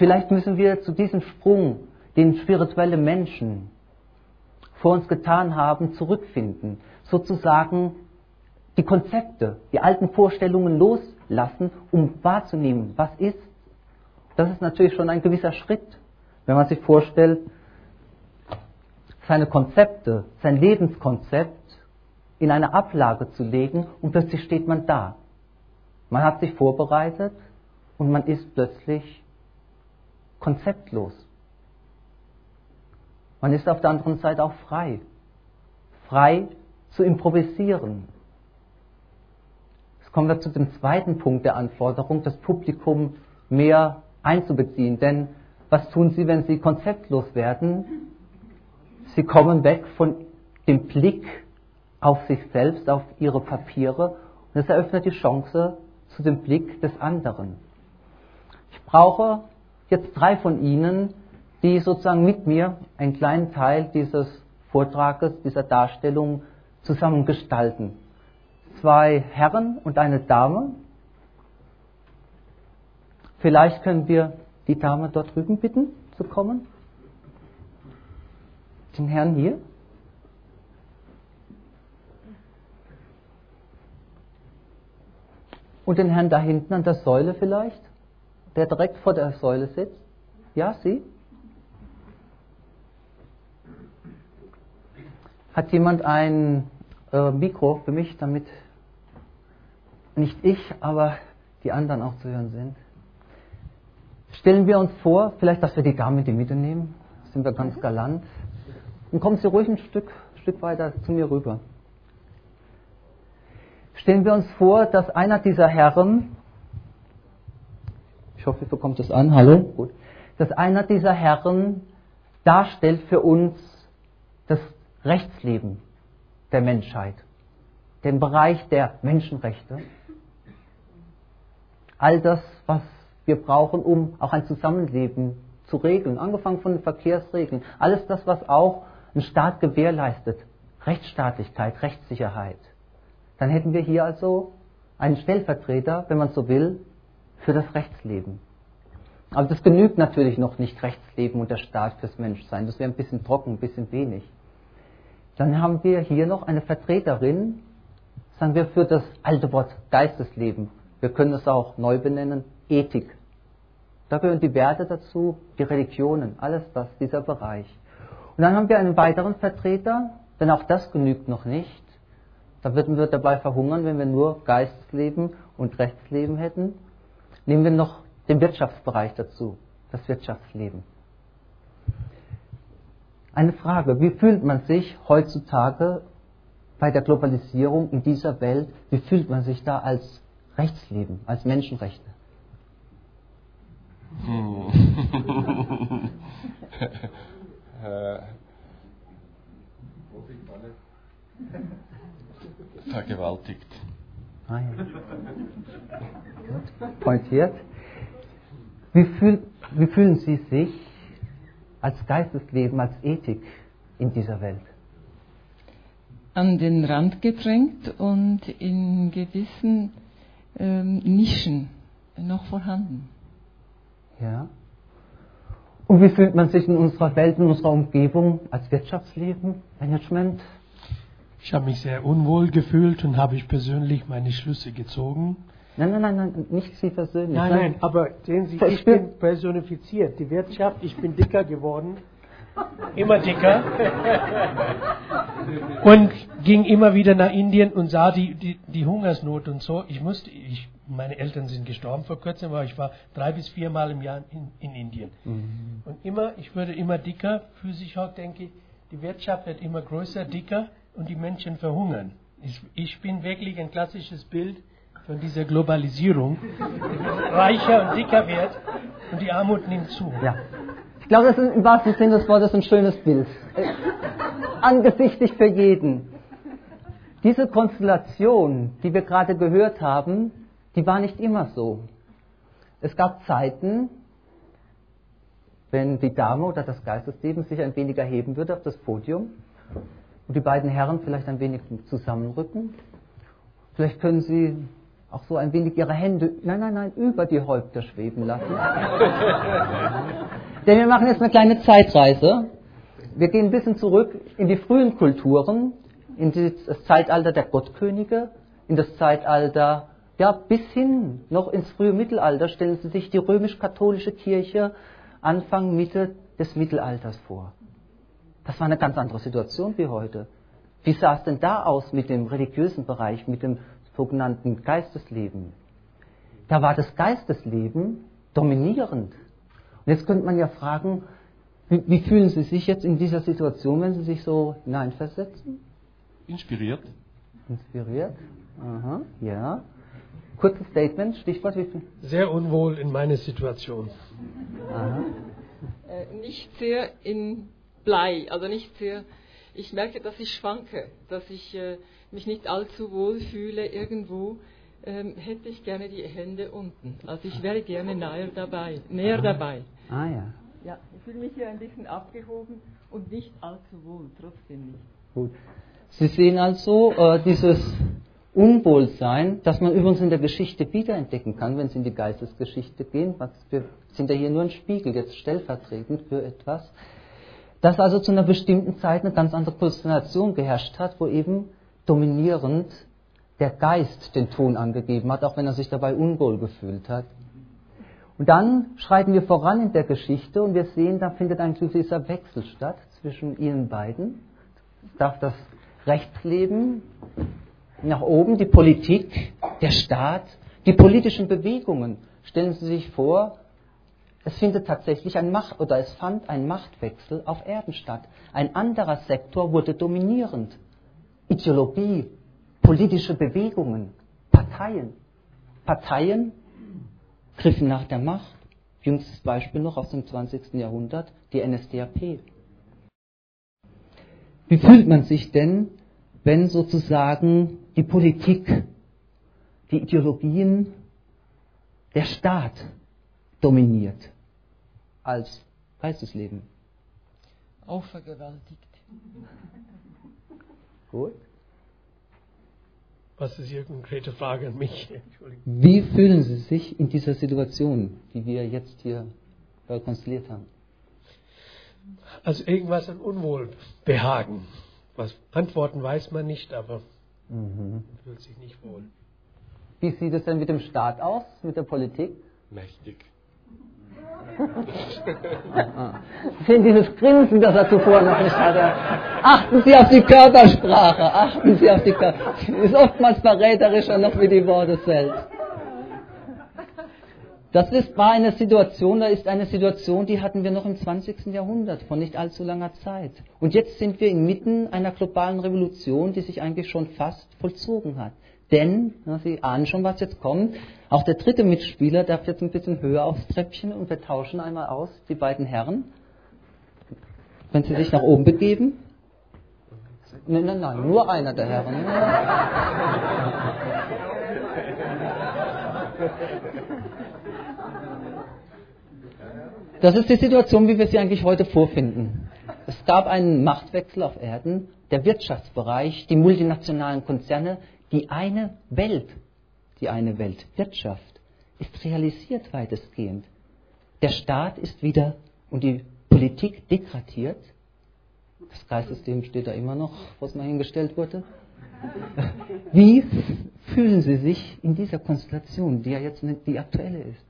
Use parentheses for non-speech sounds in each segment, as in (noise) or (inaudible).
Vielleicht müssen wir zu diesem Sprung, den spirituelle Menschen vor uns getan haben, zurückfinden. Sozusagen die Konzepte, die alten Vorstellungen loslassen, um wahrzunehmen, was ist. Das ist natürlich schon ein gewisser Schritt, wenn man sich vorstellt, seine Konzepte, sein Lebenskonzept in eine Ablage zu legen und plötzlich steht man da. Man hat sich vorbereitet und man ist plötzlich konzeptlos. Man ist auf der anderen Seite auch frei. Frei zu improvisieren. Jetzt kommen wir zu dem zweiten Punkt der Anforderung, das Publikum mehr einzubeziehen. Denn was tun Sie, wenn Sie konzeptlos werden? Sie kommen weg von dem Blick auf sich selbst, auf Ihre Papiere und es eröffnet die Chance zu dem Blick des anderen. Ich brauche jetzt drei von Ihnen, die sozusagen mit mir einen kleinen Teil dieses Vortrages, dieser Darstellung zusammen gestalten. Zwei Herren und eine Dame. Vielleicht können wir die Dame dort drüben bitten zu kommen. Den Herrn hier. Und den Herrn da hinten an der Säule vielleicht, der direkt vor der Säule sitzt. Ja, Sie? Hat jemand ein äh, Mikro für mich, damit nicht ich, aber die anderen auch zu hören sind? Stellen wir uns vor, vielleicht, dass wir die Dame in die Mitte nehmen. Sind wir ganz galant. Und kommen Sie ruhig ein Stück, Stück weiter zu mir rüber. Stellen wir uns vor, dass einer dieser Herren, ich hoffe, ihr bekommt es an, hallo, gut, dass einer dieser Herren darstellt für uns das Rechtsleben der Menschheit, den Bereich der Menschenrechte, all das, was wir brauchen, um auch ein Zusammenleben zu regeln, angefangen von den Verkehrsregeln, alles das, was auch ein Staat gewährleistet, Rechtsstaatlichkeit, Rechtssicherheit. Dann hätten wir hier also einen Stellvertreter, wenn man so will, für das Rechtsleben. Aber das genügt natürlich noch nicht, Rechtsleben und der Staat fürs Menschsein. Das wäre ein bisschen trocken, ein bisschen wenig. Dann haben wir hier noch eine Vertreterin, sagen wir, für das alte Wort Geistesleben. Wir können es auch neu benennen, Ethik. Da gehören die Werte dazu, die Religionen, alles das, dieser Bereich. Und dann haben wir einen weiteren Vertreter, denn auch das genügt noch nicht. Da würden wir dabei verhungern, wenn wir nur Geistesleben und Rechtsleben hätten. Nehmen wir noch den Wirtschaftsbereich dazu, das Wirtschaftsleben. Eine Frage, wie fühlt man sich heutzutage bei der Globalisierung in dieser Welt, wie fühlt man sich da als Rechtsleben, als Menschenrechte? Hm. (laughs) Vergewaltigt. Ah, ja. Pointiert. Wie, fühl, wie fühlen Sie sich als Geistesleben, als Ethik in dieser Welt? An den Rand gedrängt und in gewissen ähm, Nischen noch vorhanden. Ja. Und wie fühlt man sich in unserer Welt, in unserer Umgebung als Wirtschaftsleben, Management? Ich habe mich sehr unwohl gefühlt und habe ich persönlich meine Schlüsse gezogen. Nein, nein, nein, nein nicht Sie persönlich. Nein, nein, aber sehen Sie, ich bin personifiziert. Die Wirtschaft, ich bin dicker geworden. Immer dicker. (laughs) und ging immer wieder nach Indien und sah die, die, die Hungersnot und so. Ich musste, ich, meine Eltern sind gestorben vor kurzem, aber ich war drei bis viermal im Jahr in, in Indien. Mhm. Und immer, ich würde immer dicker, physisch auch denke ich, die Wirtschaft wird immer größer, dicker und die Menschen verhungern. Ich, ich bin wirklich ein klassisches Bild von dieser Globalisierung, (laughs) reicher und dicker wird und die Armut nimmt zu. Ja. Ich glaube, das ist im wahrsten Sinne des Wortes ein schönes Bild. Äh, angesichtig für jeden. Diese Konstellation, die wir gerade gehört haben, die war nicht immer so. Es gab Zeiten, wenn die Dame oder das Geistesleben sich ein wenig erheben würde auf das Podium und die beiden Herren vielleicht ein wenig zusammenrücken. Vielleicht können Sie auch so ein wenig ihre Hände, nein, nein, nein, über die Häupter schweben lassen. (laughs) Denn wir machen jetzt eine kleine Zeitreise. Wir gehen ein bisschen zurück in die frühen Kulturen, in das Zeitalter der Gottkönige, in das Zeitalter, ja, bis hin noch ins frühe Mittelalter stellen Sie sich die römisch-katholische Kirche Anfang, Mitte des Mittelalters vor. Das war eine ganz andere Situation wie heute. Wie sah es denn da aus mit dem religiösen Bereich, mit dem sogenannten Geistesleben? Da war das Geistesleben dominierend. Und jetzt könnte man ja fragen, wie, wie fühlen Sie sich jetzt in dieser Situation, wenn Sie sich so hineinversetzen? Inspiriert. Inspiriert? Aha, ja. Kurzes Statement, Stichwort. Wie viel? Sehr unwohl in meiner Situation. Aha. Äh, nicht sehr in Blei, also nicht sehr. Ich merke, dass ich schwanke, dass ich äh, mich nicht allzu wohl fühle irgendwo. Ähm, hätte ich gerne die Hände unten. Also ich wäre gerne näher dabei, näher Aha. dabei. Ah ja, Ja, ich fühle mich hier ein bisschen abgehoben und nicht allzu wohl, trotzdem nicht. gut. Sie sehen also äh, dieses Unwohlsein, das man übrigens in der Geschichte wiederentdecken kann, wenn Sie in die Geistesgeschichte gehen. Was, wir sind ja hier nur ein Spiegel, jetzt stellvertretend für etwas. Dass also zu einer bestimmten Zeit eine ganz andere Konstellation geherrscht hat, wo eben dominierend der Geist den Ton angegeben hat, auch wenn er sich dabei unwohl gefühlt hat. Und dann schreiten wir voran in der Geschichte und wir sehen, da findet eigentlich dieser Wechsel statt zwischen ihnen beiden. Es darf das Rechtsleben nach oben, die Politik, der Staat, die politischen Bewegungen. Stellen Sie sich vor, es findet tatsächlich ein Macht oder es fand ein Machtwechsel auf Erden statt. Ein anderer Sektor wurde dominierend. Ideologie, politische Bewegungen, Parteien. Parteien griffen nach der Macht. Jüngstes Beispiel noch aus dem 20. Jahrhundert, die NSDAP. Wie fühlt man sich denn, wenn sozusagen die Politik, die Ideologien, der Staat dominiert als Geistesleben? Auch vergewaltigt. Gut. Was ist Ihre konkrete Frage an mich? Entschuldigung. Wie fühlen Sie sich in dieser Situation, die wir jetzt hier konstelliert haben? Also irgendwas an Unwohlbehagen. Was Antworten weiß man nicht, aber man fühlt sich nicht wohl. Wie sieht es denn mit dem Staat aus, mit der Politik? Mächtig. (laughs) Sehen dieses Grinsen, das er zuvor noch nicht hatte. Achten Sie auf die Körpersprache, achten Sie auf die Körpersprache. Ist oftmals verräterischer noch wie die Worte selbst. Das ist, war eine Situation, da ist eine Situation, die hatten wir noch im 20. Jahrhundert, vor nicht allzu langer Zeit. Und jetzt sind wir inmitten einer globalen Revolution, die sich eigentlich schon fast vollzogen hat. Denn, na, Sie ahnen schon, was jetzt kommt, auch der dritte Mitspieler darf jetzt ein bisschen höher aufs Treppchen und wir tauschen einmal aus, die beiden Herren. Wenn Sie sich nach oben begeben. Nein, nein, nein, nur einer der Herren. Das ist die Situation, wie wir sie eigentlich heute vorfinden. Es gab einen Machtwechsel auf Erden, der Wirtschaftsbereich, die multinationalen Konzerne, die eine Welt, die eine Weltwirtschaft ist realisiert weitestgehend. Der Staat ist wieder und die Politik degradiert. Das Geistessystem steht da immer noch, wo es mal hingestellt wurde. (laughs) Wie fühlen Sie sich in dieser Konstellation, die ja jetzt nicht die aktuelle ist?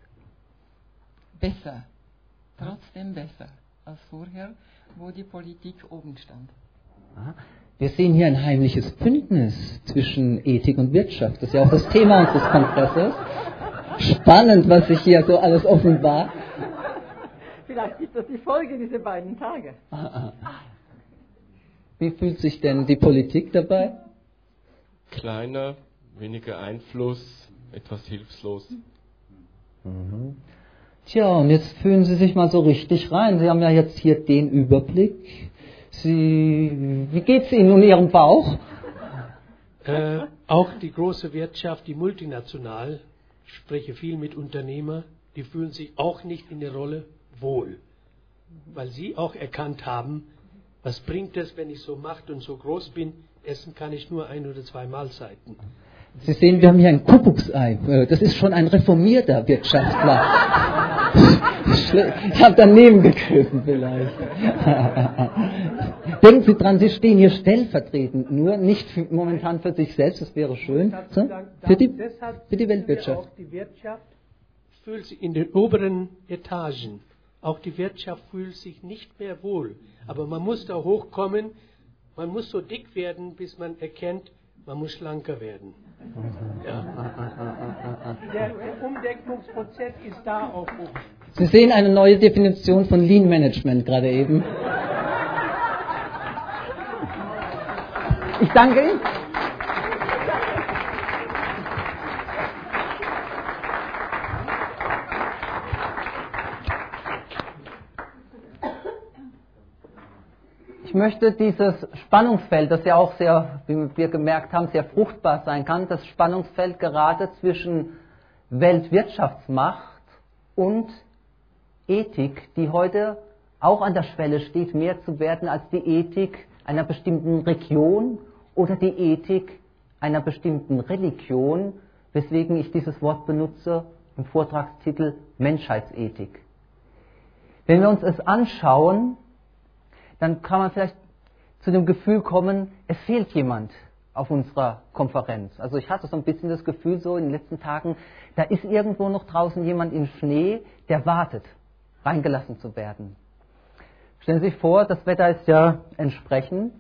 Besser. Trotzdem besser als vorher, wo die Politik oben stand. Ja, Wir sehen hier ein heimliches Bündnis zwischen Ethik und Wirtschaft. Das ist ja auch das Thema unseres Kongresses. Spannend, was sich hier so alles offenbart. Vielleicht ist das die Folge dieser beiden Tage. Wie fühlt sich denn die Politik dabei? Kleiner, weniger Einfluss, etwas hilflos. Tja, und jetzt fühlen Sie sich mal so richtig rein. Sie haben ja jetzt hier den Überblick. Sie, wie geht's Ihnen um Ihrem Bauch? Äh, auch die große Wirtschaft, die multinational, ich spreche viel mit Unternehmern, die fühlen sich auch nicht in der Rolle wohl, weil sie auch erkannt haben, was bringt es, wenn ich so macht und so groß bin, essen kann ich nur ein oder zwei Mahlzeiten. Sie sehen, wir haben hier ein Kuckucksei. Äh, Das ist schon ein reformierter Wirtschaftler. (laughs) Ich habe daneben gegriffen vielleicht. (laughs) Denken Sie dran, Sie stehen hier stellvertretend, nur nicht für, momentan für sich selbst, das wäre schön, so, für, die, für die Weltwirtschaft. Auch die Wirtschaft fühlt sich in den oberen Etagen. Auch die Wirtschaft fühlt sich nicht mehr wohl. Aber man muss da hochkommen. Man muss so dick werden, bis man erkennt, man muss schlanker werden. Ja. (laughs) Der Umdeckungsprozess ist da auch hoch. Sie sehen eine neue Definition von Lean Management gerade eben. Ich danke Ihnen. Ich möchte dieses Spannungsfeld, das ja auch sehr, wie wir gemerkt haben, sehr fruchtbar sein kann, das Spannungsfeld gerade zwischen Weltwirtschaftsmacht und Ethik, die heute auch an der Schwelle steht, mehr zu werden als die Ethik einer bestimmten Region oder die Ethik einer bestimmten Religion, weswegen ich dieses Wort benutze im Vortragstitel Menschheitsethik. Wenn wir uns es anschauen, dann kann man vielleicht zu dem Gefühl kommen, es fehlt jemand auf unserer Konferenz. Also ich hatte so ein bisschen das Gefühl so in den letzten Tagen, da ist irgendwo noch draußen jemand im Schnee, der wartet, reingelassen zu werden. Stellen Sie sich vor, das Wetter ist ja entsprechend.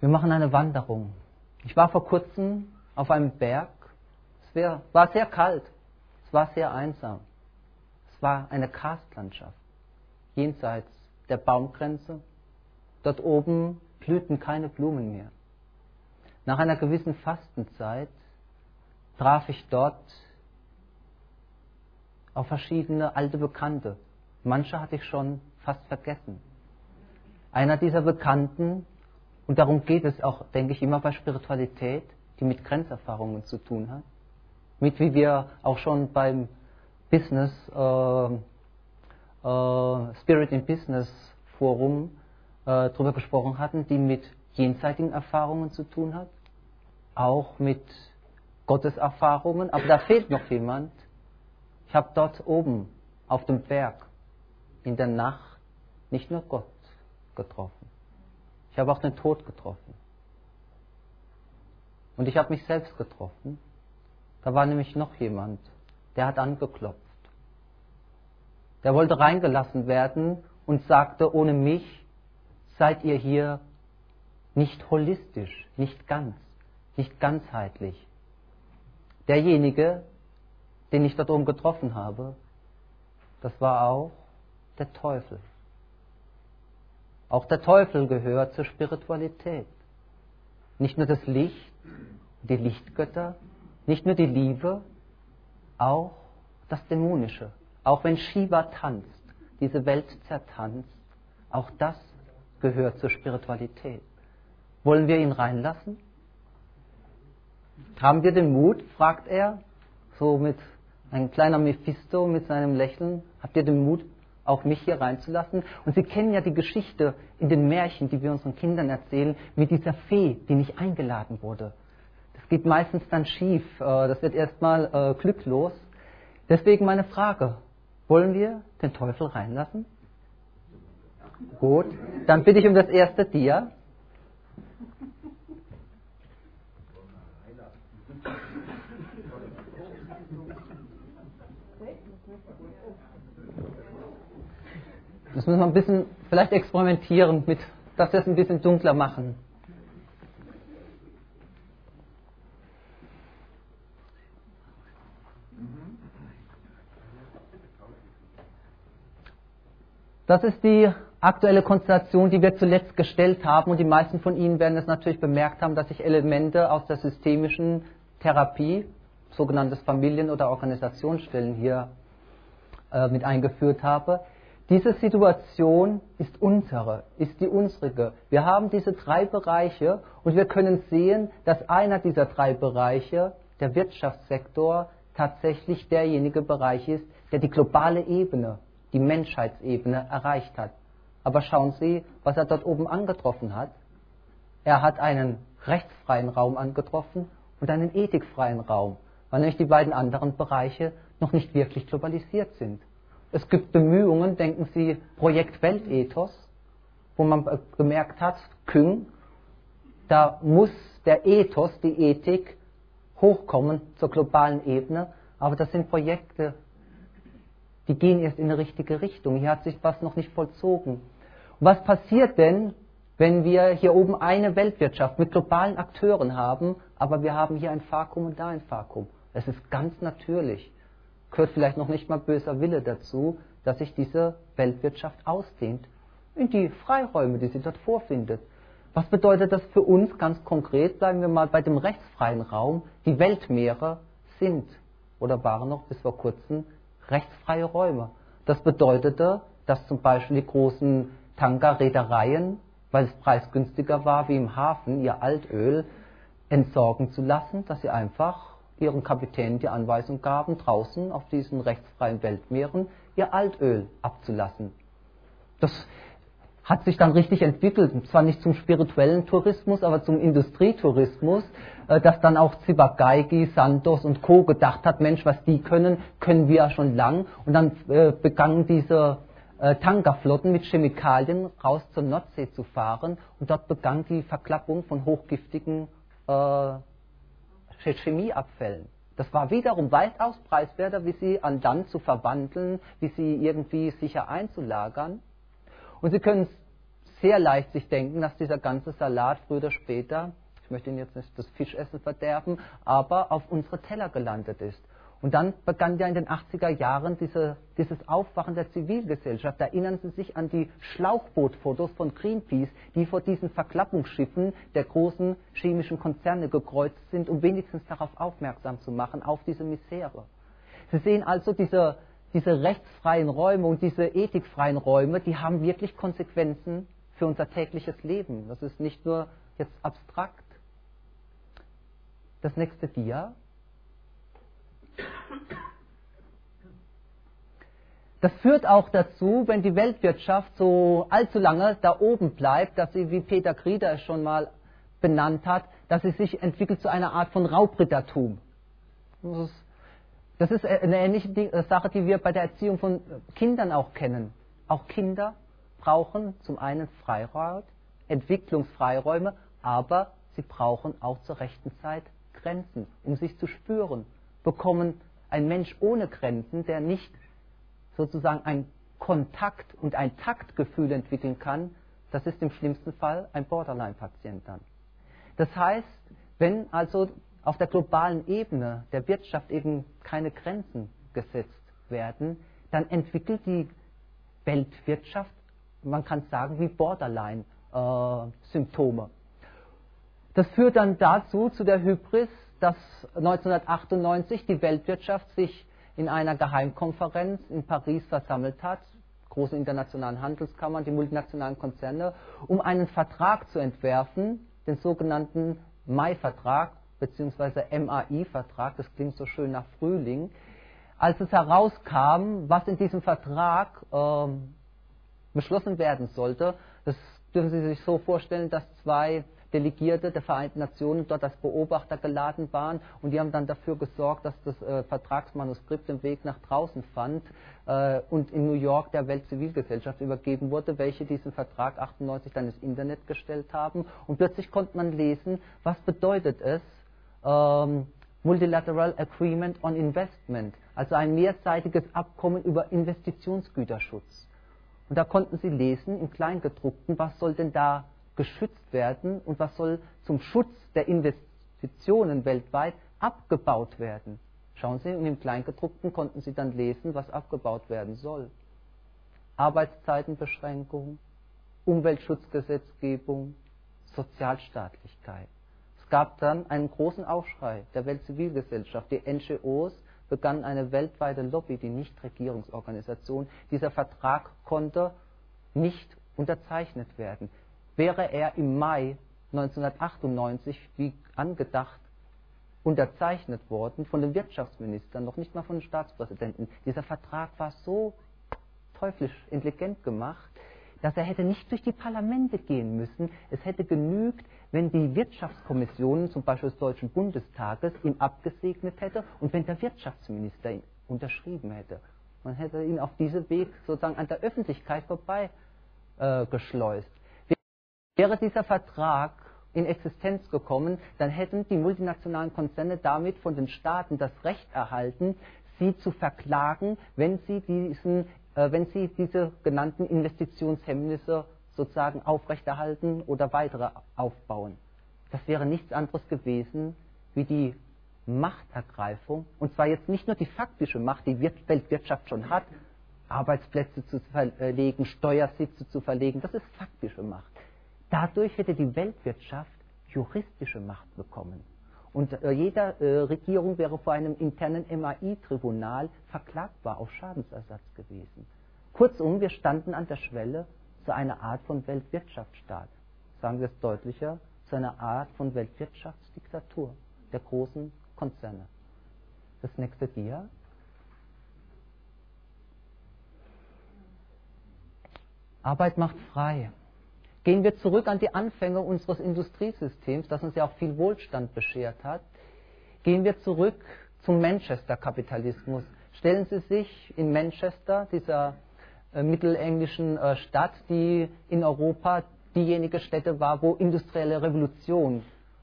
Wir machen eine Wanderung. Ich war vor kurzem auf einem Berg. Es war sehr kalt. Es war sehr einsam. Es war eine Karstlandschaft. Jenseits der Baumgrenze. Dort oben blühten keine Blumen mehr. Nach einer gewissen Fastenzeit traf ich dort auf verschiedene alte Bekannte. Manche hatte ich schon fast vergessen. Einer dieser Bekannten, und darum geht es auch, denke ich, immer bei Spiritualität, die mit Grenzerfahrungen zu tun hat, mit wie wir auch schon beim Business, äh, äh, Spirit in Business Forum äh, darüber gesprochen hatten, die mit jenseitigen Erfahrungen zu tun hat, auch mit Gotteserfahrungen, aber da fehlt noch jemand. Ich habe dort oben auf dem Berg in der Nacht nicht nur Gott getroffen, ich habe auch den Tod getroffen. Und ich habe mich selbst getroffen. Da war nämlich noch jemand, der hat angeklopft. Der wollte reingelassen werden und sagte, ohne mich seid ihr hier nicht holistisch, nicht ganz, nicht ganzheitlich. Derjenige, den ich dort oben getroffen habe, das war auch der Teufel. Auch der Teufel gehört zur Spiritualität. Nicht nur das Licht, die Lichtgötter, nicht nur die Liebe, auch das Dämonische. Auch wenn Shiva tanzt, diese Welt zertanzt, auch das gehört zur Spiritualität. Wollen wir ihn reinlassen? Haben wir den Mut, fragt er, so mit ein kleiner Mephisto mit seinem Lächeln, habt ihr den Mut, auch mich hier reinzulassen? Und Sie kennen ja die Geschichte in den Märchen, die wir unseren Kindern erzählen, mit dieser Fee, die nicht eingeladen wurde. Das geht meistens dann schief, äh, das wird erstmal äh, glücklos. Deswegen meine Frage, wollen wir den Teufel reinlassen? Gut, dann bitte ich um das erste Dia. Das müssen wir ein bisschen vielleicht experimentieren, mit, dass wir es ein bisschen dunkler machen. Das ist die aktuelle Konstellation, die wir zuletzt gestellt haben. Und die meisten von Ihnen werden es natürlich bemerkt haben, dass ich Elemente aus der systemischen Therapie, sogenanntes Familien- oder Organisationsstellen, hier äh, mit eingeführt habe. Diese Situation ist unsere, ist die unsrige. Wir haben diese drei Bereiche und wir können sehen, dass einer dieser drei Bereiche, der Wirtschaftssektor, tatsächlich derjenige Bereich ist, der die globale Ebene, die Menschheitsebene erreicht hat. Aber schauen Sie, was er dort oben angetroffen hat. Er hat einen rechtsfreien Raum angetroffen und einen ethikfreien Raum, weil nämlich die beiden anderen Bereiche noch nicht wirklich globalisiert sind. Es gibt Bemühungen, denken Sie, Projekt Weltethos, wo man gemerkt hat, Küng, da muss der Ethos, die Ethik, hochkommen zur globalen Ebene, aber das sind Projekte, die gehen erst in eine richtige Richtung. Hier hat sich was noch nicht vollzogen. Was passiert denn, wenn wir hier oben eine Weltwirtschaft mit globalen Akteuren haben, aber wir haben hier ein Vakuum und da ein Vakuum? Es ist ganz natürlich, gehört vielleicht noch nicht mal böser Wille dazu, dass sich diese Weltwirtschaft ausdehnt in die Freiräume, die sie dort vorfindet. Was bedeutet das für uns ganz konkret? Bleiben wir mal bei dem rechtsfreien Raum. Die Weltmeere sind oder waren noch bis vor kurzem rechtsfreie Räume. Das bedeutete, dass zum Beispiel die großen Tankerreedereien, weil es preisgünstiger war wie im Hafen, ihr Altöl entsorgen zu lassen, dass sie einfach ihren Kapitänen die Anweisung gaben, draußen auf diesen rechtsfreien Weltmeeren ihr Altöl abzulassen. Das hat sich dann richtig entwickelt, zwar nicht zum spirituellen Tourismus, aber zum Industrietourismus, äh, dass dann auch Zibageigi, Santos und Co. gedacht hat, Mensch, was die können, können wir ja schon lang. Und dann äh, begannen diese äh, Tankerflotten mit Chemikalien raus zur Nordsee zu fahren und dort begann die Verklappung von hochgiftigen Chemieabfällen. Das war wiederum weitaus preiswerter, wie sie an Land zu verwandeln, wie sie irgendwie sicher einzulagern. Und Sie können sehr leicht sich denken, dass dieser ganze Salat früher oder später, ich möchte Ihnen jetzt nicht das Fischessen verderben, aber auf unsere Teller gelandet ist. Und dann begann ja in den 80er Jahren diese, dieses Aufwachen der Zivilgesellschaft. Erinnern Sie sich an die Schlauchbootfotos von Greenpeace, die vor diesen Verklappungsschiffen der großen chemischen Konzerne gekreuzt sind, um wenigstens darauf aufmerksam zu machen, auf diese Misere. Sie sehen also diese, diese rechtsfreien Räume und diese ethikfreien Räume, die haben wirklich Konsequenzen für unser tägliches Leben. Das ist nicht nur jetzt abstrakt. Das nächste Dia. Das führt auch dazu, wenn die Weltwirtschaft so allzu lange da oben bleibt, dass sie, wie Peter Grieder es schon mal benannt hat, dass sie sich entwickelt zu einer Art von Raubrittertum. Das ist das ist eine ähnliche äh, Sache, die wir bei der Erziehung von Kindern auch kennen. Auch Kinder brauchen zum einen Freiraum, Entwicklungsfreiräume, aber sie brauchen auch zur rechten Zeit Grenzen, um sich zu spüren. Bekommen ein Mensch ohne Grenzen, der nicht sozusagen ein Kontakt und ein Taktgefühl entwickeln kann, das ist im schlimmsten Fall ein Borderline-Patient dann. Das heißt, wenn also auf der globalen Ebene der Wirtschaft eben keine Grenzen gesetzt werden, dann entwickelt die Weltwirtschaft, man kann sagen, wie Borderline-Symptome. Äh, das führt dann dazu, zu der Hybris, dass 1998 die Weltwirtschaft sich in einer Geheimkonferenz in Paris versammelt hat, große internationalen Handelskammern, die multinationalen Konzerne, um einen Vertrag zu entwerfen, den sogenannten Mai-Vertrag, beziehungsweise MAI-Vertrag, das klingt so schön nach Frühling, als es herauskam, was in diesem Vertrag ähm, beschlossen werden sollte, das dürfen Sie sich so vorstellen, dass zwei Delegierte der Vereinten Nationen dort als Beobachter geladen waren und die haben dann dafür gesorgt, dass das äh, Vertragsmanuskript den Weg nach draußen fand äh, und in New York der Weltzivilgesellschaft übergeben wurde, welche diesen Vertrag 98 dann ins Internet gestellt haben und plötzlich konnte man lesen, was bedeutet es, ähm, Multilateral Agreement on Investment, also ein mehrseitiges Abkommen über Investitionsgüterschutz. Und da konnten Sie lesen im Kleingedruckten, was soll denn da geschützt werden und was soll zum Schutz der Investitionen weltweit abgebaut werden. Schauen Sie, und im Kleingedruckten konnten Sie dann lesen, was abgebaut werden soll. Arbeitszeitenbeschränkung, Umweltschutzgesetzgebung, Sozialstaatlichkeit gab dann einen großen Aufschrei der Weltzivilgesellschaft. Die NGOs begannen eine weltweite Lobby, die Nichtregierungsorganisation. Dieser Vertrag konnte nicht unterzeichnet werden. Wäre er im Mai 1998, wie angedacht, unterzeichnet worden von den Wirtschaftsministern, noch nicht mal von den Staatspräsidenten. Dieser Vertrag war so teuflisch intelligent gemacht, dass er hätte nicht durch die Parlamente gehen müssen. Es hätte genügt, wenn die Wirtschaftskommission, zum Beispiel des Deutschen Bundestages, ihn abgesegnet hätte und wenn der Wirtschaftsminister ihn unterschrieben hätte. Man hätte ihn auf diesem Weg sozusagen an der Öffentlichkeit vorbei äh, geschleust. Wäre dieser Vertrag in Existenz gekommen, dann hätten die multinationalen Konzerne damit von den Staaten das Recht erhalten, sie zu verklagen, wenn sie, diesen, äh, wenn sie diese genannten Investitionshemmnisse sozusagen aufrechterhalten oder weitere aufbauen. Das wäre nichts anderes gewesen wie die Machtergreifung, und zwar jetzt nicht nur die faktische Macht, die Weltwirtschaft schon hat, Arbeitsplätze zu verlegen, Steuersitze zu verlegen, das ist faktische Macht. Dadurch hätte die Weltwirtschaft juristische Macht bekommen. Und äh, jede äh, Regierung wäre vor einem internen MAI-Tribunal verklagbar auf Schadensersatz gewesen. Kurzum, wir standen an der Schwelle zu einer Art von Weltwirtschaftsstaat. Sagen wir es deutlicher, zu einer Art von Weltwirtschaftsdiktatur der großen Konzerne. Das nächste Dia. Arbeit macht frei. Gehen wir zurück an die Anfänge unseres Industriesystems, das uns ja auch viel Wohlstand beschert hat. Gehen wir zurück zum Manchester-Kapitalismus. Stellen Sie sich in Manchester, dieser äh, mittelenglischen äh, Stadt, die in Europa diejenige Stätte war, wo industrielle Revolution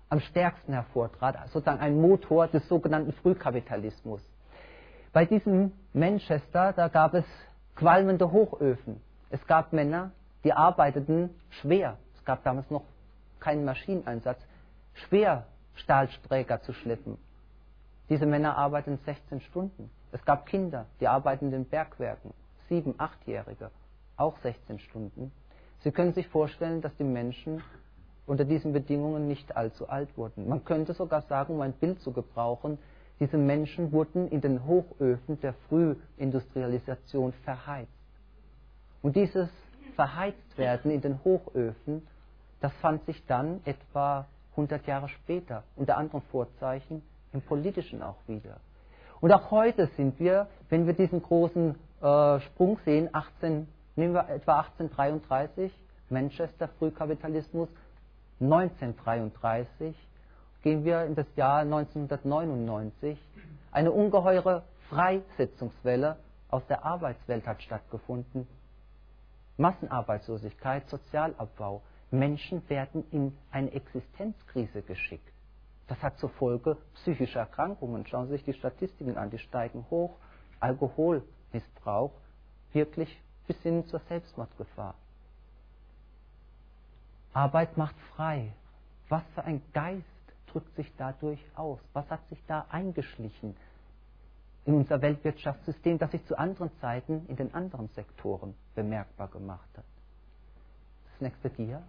am stärksten hervortrat, sozusagen ein Motor des sogenannten Frühkapitalismus. Bei diesem Manchester, da gab es qualmende Hochöfen. Es gab Männer, die arbeiteten schwer. Es gab damals noch keinen Maschineneinsatz, schwer Stahlsträger zu schleppen. Diese Männer arbeiteten 16 Stunden. Es gab Kinder, die arbeiten in den Bergwerken, sieben, achtjährige, auch 16 Stunden. Sie können sich vorstellen, dass die Menschen unter diesen Bedingungen nicht allzu alt wurden. Man könnte sogar sagen, um ein Bild zu gebrauchen, diese Menschen wurden in den Hochöfen der Frühindustrialisation verheizt. Und dieses Verheiztwerden in den Hochöfen, das fand sich dann etwa 100 Jahre später unter anderen Vorzeichen im Politischen auch wieder. Und auch heute sind wir, wenn wir diesen großen äh, Sprung sehen, 18, nehmen wir etwa 1833, Manchester Frühkapitalismus, 1933 gehen wir in das Jahr 1999. Eine ungeheure Freisetzungswelle aus der Arbeitswelt hat stattgefunden. Massenarbeitslosigkeit, Sozialabbau. Menschen werden in eine Existenzkrise geschickt. Das hat zur Folge psychische Erkrankungen. Schauen Sie sich die Statistiken an, die steigen hoch. Alkoholmissbrauch, wirklich bis hin zur Selbstmordgefahr. Arbeit macht frei. Was für ein Geist drückt sich dadurch aus? Was hat sich da eingeschlichen in unser Weltwirtschaftssystem, das sich zu anderen Zeiten in den anderen Sektoren bemerkbar gemacht hat? Das nächste Dia.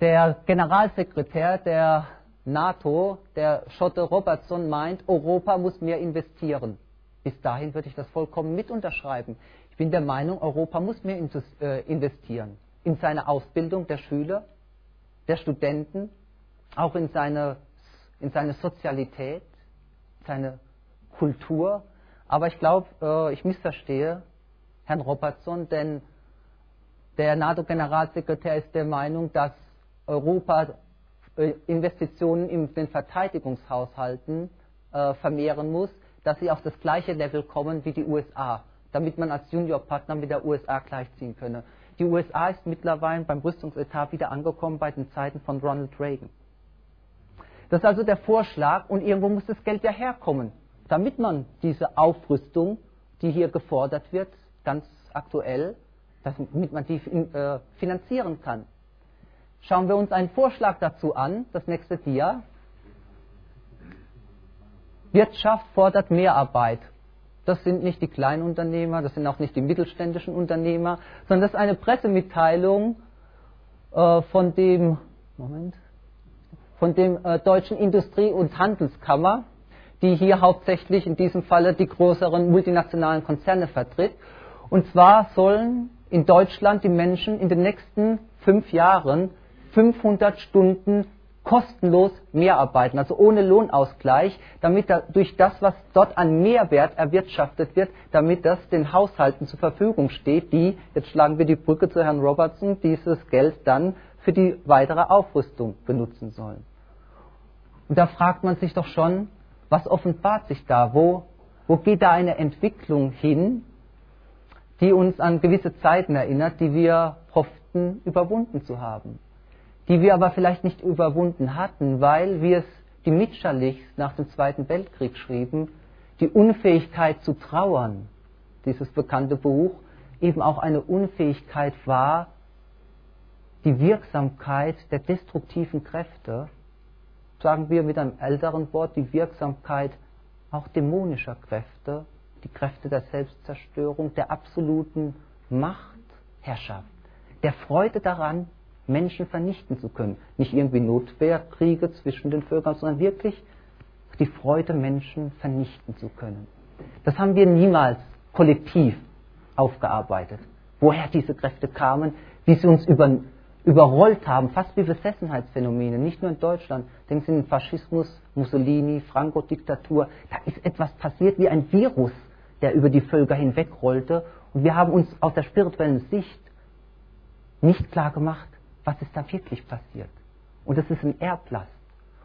Der Generalsekretär der NATO, der Schotte Robertson, meint, Europa muss mehr investieren. Bis dahin würde ich das vollkommen mit unterschreiben bin der Meinung, Europa muss mehr äh, investieren in seine Ausbildung der Schüler, der Studenten, auch in seine, in seine Sozialität, seine Kultur. Aber ich glaube, äh, ich missverstehe Herrn Robertson, denn der NATO-Generalsekretär ist der Meinung, dass Europa äh, Investitionen in den Verteidigungshaushalten vermehren muss, dass sie auf das gleiche Level kommen wie die USA damit man als Juniorpartner mit der USA gleichziehen könne. Die USA ist mittlerweile beim Rüstungsetat wieder angekommen bei den Zeiten von Ronald Reagan. Das ist also der Vorschlag und irgendwo muss das Geld ja herkommen, damit man diese Aufrüstung, die hier gefordert wird, ganz aktuell, damit man die äh, finanzieren kann. Schauen wir uns einen Vorschlag dazu an, das nächste Dia. Wirtschaft fordert Mehrarbeit. Das sind nicht die Kleinunternehmer, das sind auch nicht die mittelständischen Unternehmer, sondern das ist eine Pressemitteilung äh, von dem, Moment, von dem äh, Deutschen Industrie- und Handelskammer, die hier hauptsächlich in diesem Falle die größeren multinationalen Konzerne vertritt. Und zwar sollen in Deutschland die Menschen in den nächsten fünf Jahren 500 Stunden kostenlos mehr arbeiten, also ohne Lohnausgleich, damit da, durch das, was dort an Mehrwert erwirtschaftet wird, damit das den Haushalten zur Verfügung steht, die, jetzt schlagen wir die Brücke zu Herrn Robertson, dieses Geld dann für die weitere Aufrüstung benutzen sollen. Und da fragt man sich doch schon, was offenbart sich da? Wo, wo geht da eine Entwicklung hin, die uns an gewisse Zeiten erinnert, die wir hofften überwunden zu haben? Die wir aber vielleicht nicht überwunden hatten, weil, wie es die Mitscherlichs nach dem Zweiten Weltkrieg schrieben, die Unfähigkeit zu trauern, dieses bekannte Buch, eben auch eine Unfähigkeit war, die Wirksamkeit der destruktiven Kräfte sagen wir mit einem älteren Wort, die Wirksamkeit auch dämonischer Kräfte, die Kräfte der Selbstzerstörung, der absoluten Machtherrschaft, der Freude daran, Menschen vernichten zu können. Nicht irgendwie Notwehrkriege zwischen den Völkern, sondern wirklich die Freude, Menschen vernichten zu können. Das haben wir niemals kollektiv aufgearbeitet. Woher diese Kräfte kamen, wie sie uns über überrollt haben, fast wie Besessenheitsphänomene, nicht nur in Deutschland. Denken Sie an den Faschismus, Mussolini, Franco-Diktatur. Da ist etwas passiert wie ein Virus, der über die Völker hinwegrollte. Und wir haben uns aus der spirituellen Sicht nicht klar gemacht, was ist da wirklich passiert. Und das ist ein Erblast.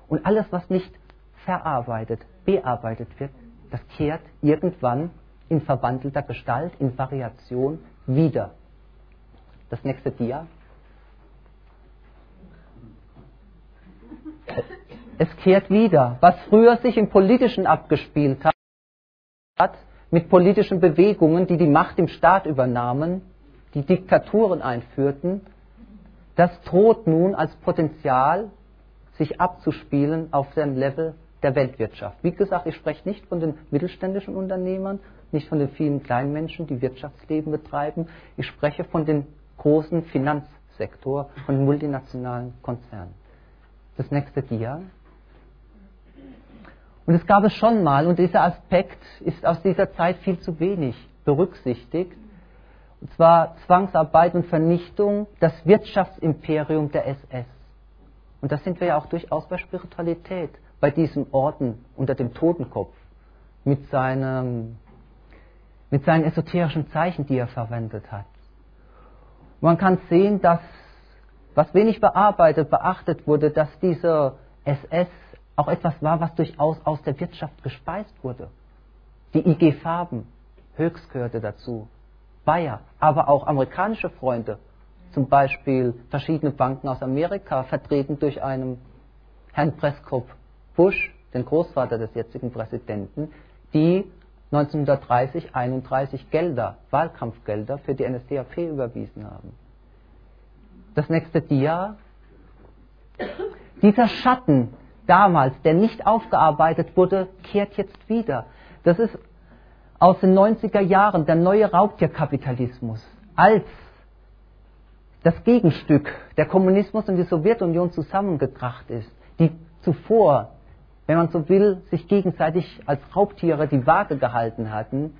Und alles, was nicht verarbeitet, bearbeitet wird, das kehrt irgendwann in verwandelter Gestalt, in Variation wieder. Das nächste Dia. Es kehrt wieder. Was früher sich im Politischen abgespielt hat, mit politischen Bewegungen, die die Macht im Staat übernahmen, die Diktaturen einführten, das droht nun als Potenzial sich abzuspielen auf dem Level der Weltwirtschaft. Wie gesagt, ich spreche nicht von den mittelständischen Unternehmern, nicht von den vielen kleinen Menschen, die Wirtschaftsleben betreiben. Ich spreche von dem großen Finanzsektor, von multinationalen Konzernen. Das nächste Dia. Und es gab es schon mal, und dieser Aspekt ist aus dieser Zeit viel zu wenig berücksichtigt, zwar Zwangsarbeit und Vernichtung, das Wirtschaftsimperium der SS. Und da sind wir ja auch durchaus bei Spiritualität, bei diesem Orden unter dem Totenkopf, mit, seinem, mit seinen esoterischen Zeichen, die er verwendet hat. Man kann sehen, dass was wenig bearbeitet, beachtet wurde, dass diese SS auch etwas war, was durchaus aus der Wirtschaft gespeist wurde. Die IG Farben, Höchst gehörte dazu, Bayer, aber auch amerikanische Freunde, zum Beispiel verschiedene Banken aus Amerika, vertreten durch einen Herrn Prescott Bush, den Großvater des jetzigen Präsidenten, die 1930, 31 Gelder, Wahlkampfgelder für die NSDAP überwiesen haben das nächste Dia. Dieser Schatten damals, der nicht aufgearbeitet wurde, kehrt jetzt wieder. Das ist aus den 90er Jahren der neue Raubtierkapitalismus als das Gegenstück der Kommunismus und die Sowjetunion zusammengebracht ist, die zuvor, wenn man so will, sich gegenseitig als Raubtiere die Waage gehalten hatten,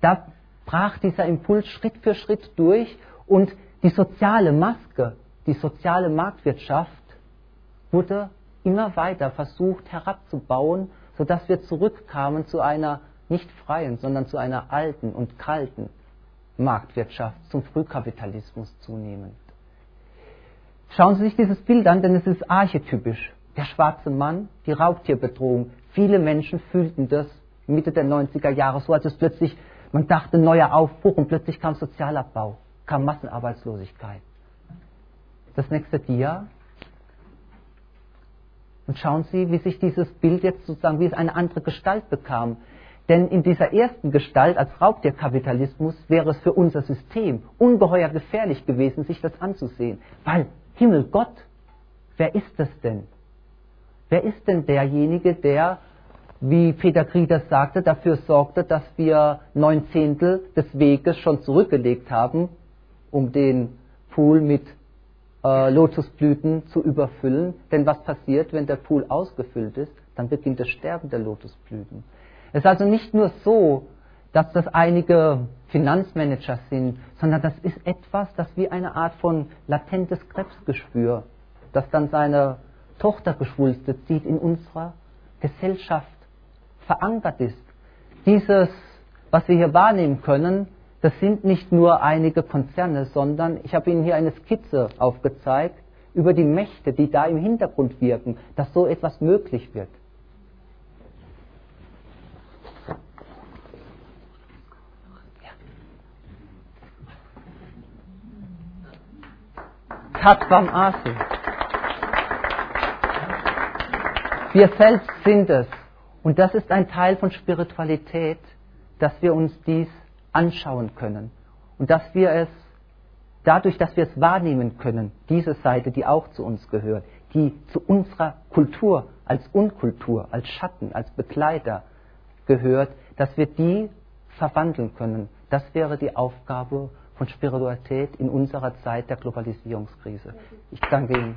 da brach dieser Impuls Schritt für Schritt durch und die soziale Maske, die soziale Marktwirtschaft wurde immer weiter versucht herabzubauen, sodass wir zurückkamen zu einer nicht freien, sondern zu einer alten und kalten Marktwirtschaft, zum Frühkapitalismus zunehmend. Schauen Sie sich dieses Bild an, denn es ist archetypisch. Der schwarze Mann, die Raubtierbedrohung. Viele Menschen fühlten das Mitte der 90er Jahre so, als es plötzlich, man dachte, neuer Aufbruch und plötzlich kam Sozialabbau kam Massenarbeitslosigkeit. Das nächste Dia. Und schauen Sie, wie sich dieses Bild jetzt sozusagen, wie es eine andere Gestalt bekam. Denn in dieser ersten Gestalt als Raubtierkapitalismus wäre es für unser System ungeheuer gefährlich gewesen, sich das anzusehen. Weil, Himmel, Gott, wer ist das denn? Wer ist denn derjenige, der wie Peter Grieder sagte, dafür sorgte, dass wir neun Zehntel des Weges schon zurückgelegt haben, um den Pool mit äh, Lotusblüten zu überfüllen. Denn was passiert, wenn der Pool ausgefüllt ist? Dann beginnt das Sterben der Lotusblüten. Es ist also nicht nur so, dass das einige Finanzmanager sind, sondern das ist etwas, das wie eine Art von latentes Krebsgeschwür, das dann seine Tochtergeschwulste zieht, in unserer Gesellschaft verankert ist. Dieses, was wir hier wahrnehmen können, das sind nicht nur einige Konzerne, sondern ich habe Ihnen hier eine Skizze aufgezeigt über die Mächte, die da im Hintergrund wirken, dass so etwas möglich wird. Tatvam Asi. Wir selbst sind es. Und das ist ein Teil von Spiritualität, dass wir uns dies anschauen können. Und dass wir es, dadurch, dass wir es wahrnehmen können, diese Seite, die auch zu uns gehört, die zu unserer Kultur als Unkultur, als Schatten, als Begleiter gehört, dass wir die verwandeln können. Das wäre die Aufgabe von Spiritualität in unserer Zeit der Globalisierungskrise. Ich danke Ihnen.